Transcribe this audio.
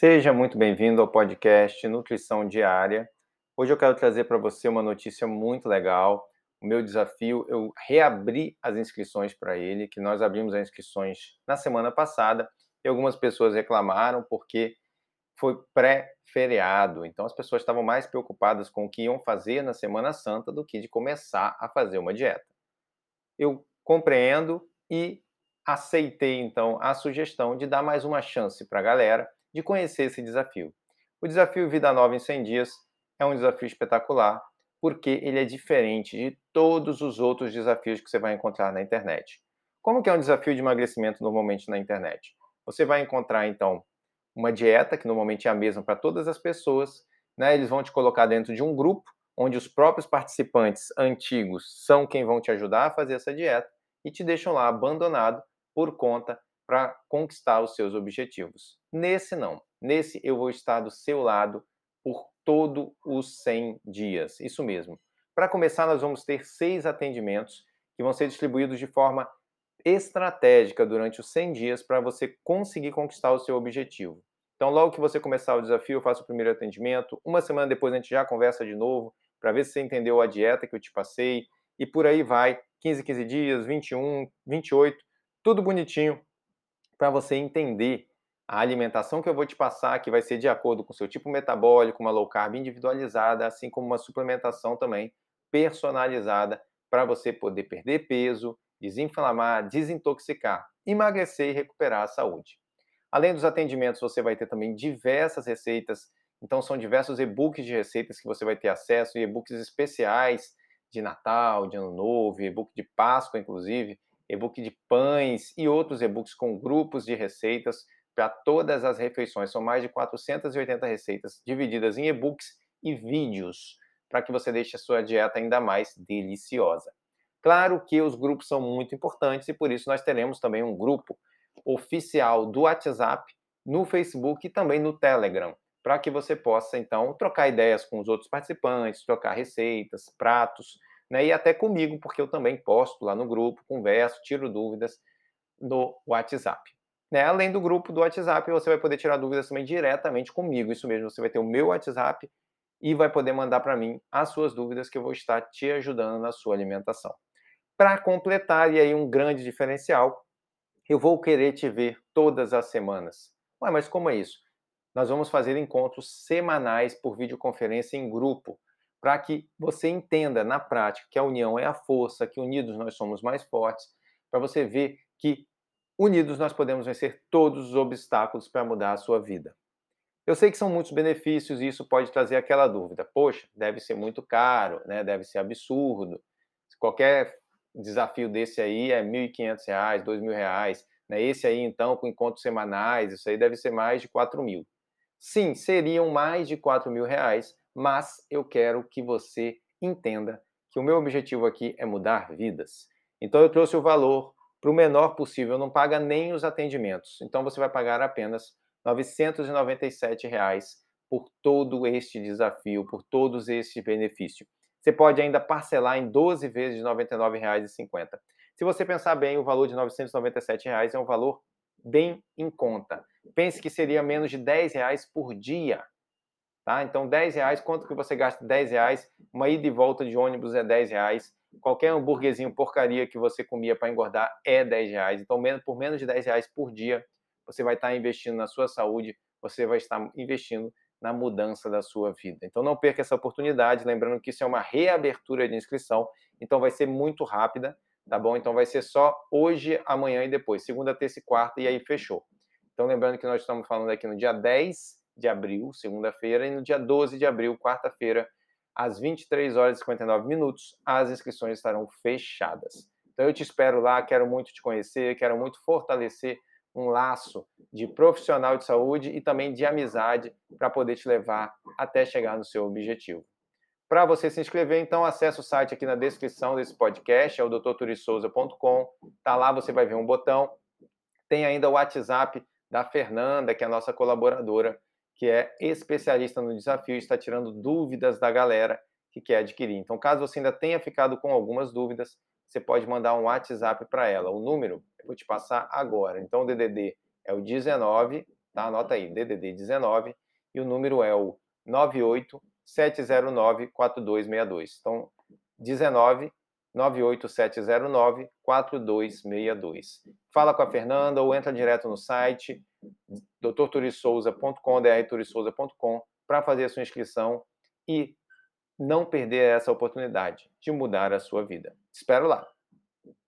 Seja muito bem-vindo ao podcast Nutrição Diária. Hoje eu quero trazer para você uma notícia muito legal. O meu desafio, eu reabri as inscrições para ele, que nós abrimos as inscrições na semana passada e algumas pessoas reclamaram porque foi pré-feriado. Então as pessoas estavam mais preocupadas com o que iam fazer na Semana Santa do que de começar a fazer uma dieta. Eu compreendo e aceitei então a sugestão de dar mais uma chance para a galera de conhecer esse desafio. O desafio Vida Nova em 100 Dias é um desafio espetacular porque ele é diferente de todos os outros desafios que você vai encontrar na internet. Como que é um desafio de emagrecimento normalmente na internet? Você vai encontrar então uma dieta que normalmente é a mesma para todas as pessoas, né? Eles vão te colocar dentro de um grupo onde os próprios participantes antigos são quem vão te ajudar a fazer essa dieta e te deixam lá abandonado por conta para conquistar os seus objetivos. Nesse não. Nesse eu vou estar do seu lado por todo os 100 dias. Isso mesmo. Para começar, nós vamos ter seis atendimentos que vão ser distribuídos de forma estratégica durante os 100 dias para você conseguir conquistar o seu objetivo. Então, logo que você começar o desafio, eu faço o primeiro atendimento. Uma semana depois a gente já conversa de novo para ver se você entendeu a dieta que eu te passei. E por aí vai, 15, 15 dias, 21, 28, tudo bonitinho para você entender a alimentação que eu vou te passar, que vai ser de acordo com o seu tipo metabólico, uma low carb individualizada, assim como uma suplementação também personalizada para você poder perder peso, desinflamar, desintoxicar, emagrecer e recuperar a saúde. Além dos atendimentos, você vai ter também diversas receitas. Então, são diversos e-books de receitas que você vai ter acesso, e-books especiais de Natal, de Ano Novo, e-book de Páscoa, inclusive, e-book de pães e outros e-books com grupos de receitas para todas as refeições. São mais de 480 receitas divididas em e-books e vídeos para que você deixe a sua dieta ainda mais deliciosa. Claro que os grupos são muito importantes e por isso nós teremos também um grupo oficial do WhatsApp no Facebook e também no Telegram, para que você possa então trocar ideias com os outros participantes, trocar receitas, pratos né? E até comigo, porque eu também posto lá no grupo, converso, tiro dúvidas no WhatsApp. Né? Além do grupo do WhatsApp, você vai poder tirar dúvidas também diretamente comigo. Isso mesmo, você vai ter o meu WhatsApp e vai poder mandar para mim as suas dúvidas que eu vou estar te ajudando na sua alimentação. Para completar, e aí um grande diferencial, eu vou querer te ver todas as semanas. Ué, mas como é isso? Nós vamos fazer encontros semanais por videoconferência em grupo para que você entenda na prática que a união é a força, que unidos nós somos mais fortes, para você ver que unidos nós podemos vencer todos os obstáculos para mudar a sua vida. Eu sei que são muitos benefícios e isso pode trazer aquela dúvida. Poxa, deve ser muito caro, né? deve ser absurdo. Qualquer desafio desse aí é R$ 1.500, R$ 2.000. Né? Esse aí, então, com encontros semanais, isso aí deve ser mais de R$ mil. Sim, seriam mais de R$ reais, mas eu quero que você entenda que o meu objetivo aqui é mudar vidas. Então eu trouxe o valor para o menor possível, não paga nem os atendimentos. Então você vai pagar apenas 997 reais por todo este desafio, por todos estes benefícios. Você pode ainda parcelar em 12 vezes de R$ 99,50. Se você pensar bem, o valor de 997 reais é um valor bem em conta. Pense que seria menos de 10 reais por dia Tá? Então, 10 reais, quanto que você gasta 10 reais? Uma ida e volta de ônibus é 10 reais. Qualquer hambúrguerzinho porcaria que você comia para engordar é 10 reais. Então, por menos de 10 reais por dia, você vai estar investindo na sua saúde, você vai estar investindo na mudança da sua vida. Então, não perca essa oportunidade. Lembrando que isso é uma reabertura de inscrição, então vai ser muito rápida, tá bom? Então, vai ser só hoje, amanhã e depois, segunda, terça e quarta, e aí fechou. Então, lembrando que nós estamos falando aqui no dia 10 de abril, segunda-feira, e no dia 12 de abril, quarta-feira, às 23 horas e 59 minutos, as inscrições estarão fechadas. Então eu te espero lá, quero muito te conhecer, quero muito fortalecer um laço de profissional de saúde e também de amizade para poder te levar até chegar no seu objetivo. Para você se inscrever, então, acesse o site aqui na descrição desse podcast, é o doutorturisouza.com. Tá lá, você vai ver um botão. Tem ainda o WhatsApp da Fernanda, que é a nossa colaboradora, que é especialista no desafio e está tirando dúvidas da galera que quer adquirir. Então, caso você ainda tenha ficado com algumas dúvidas, você pode mandar um WhatsApp para ela. O número eu vou te passar agora. Então, o DDD é o 19, tá? Anota aí, DDD 19, e o número é o 987094262. Então, 19 98709 Fala com a Fernanda ou entra direto no site drturissouza.com, drturissouza.com, para fazer a sua inscrição e não perder essa oportunidade de mudar a sua vida. Espero lá!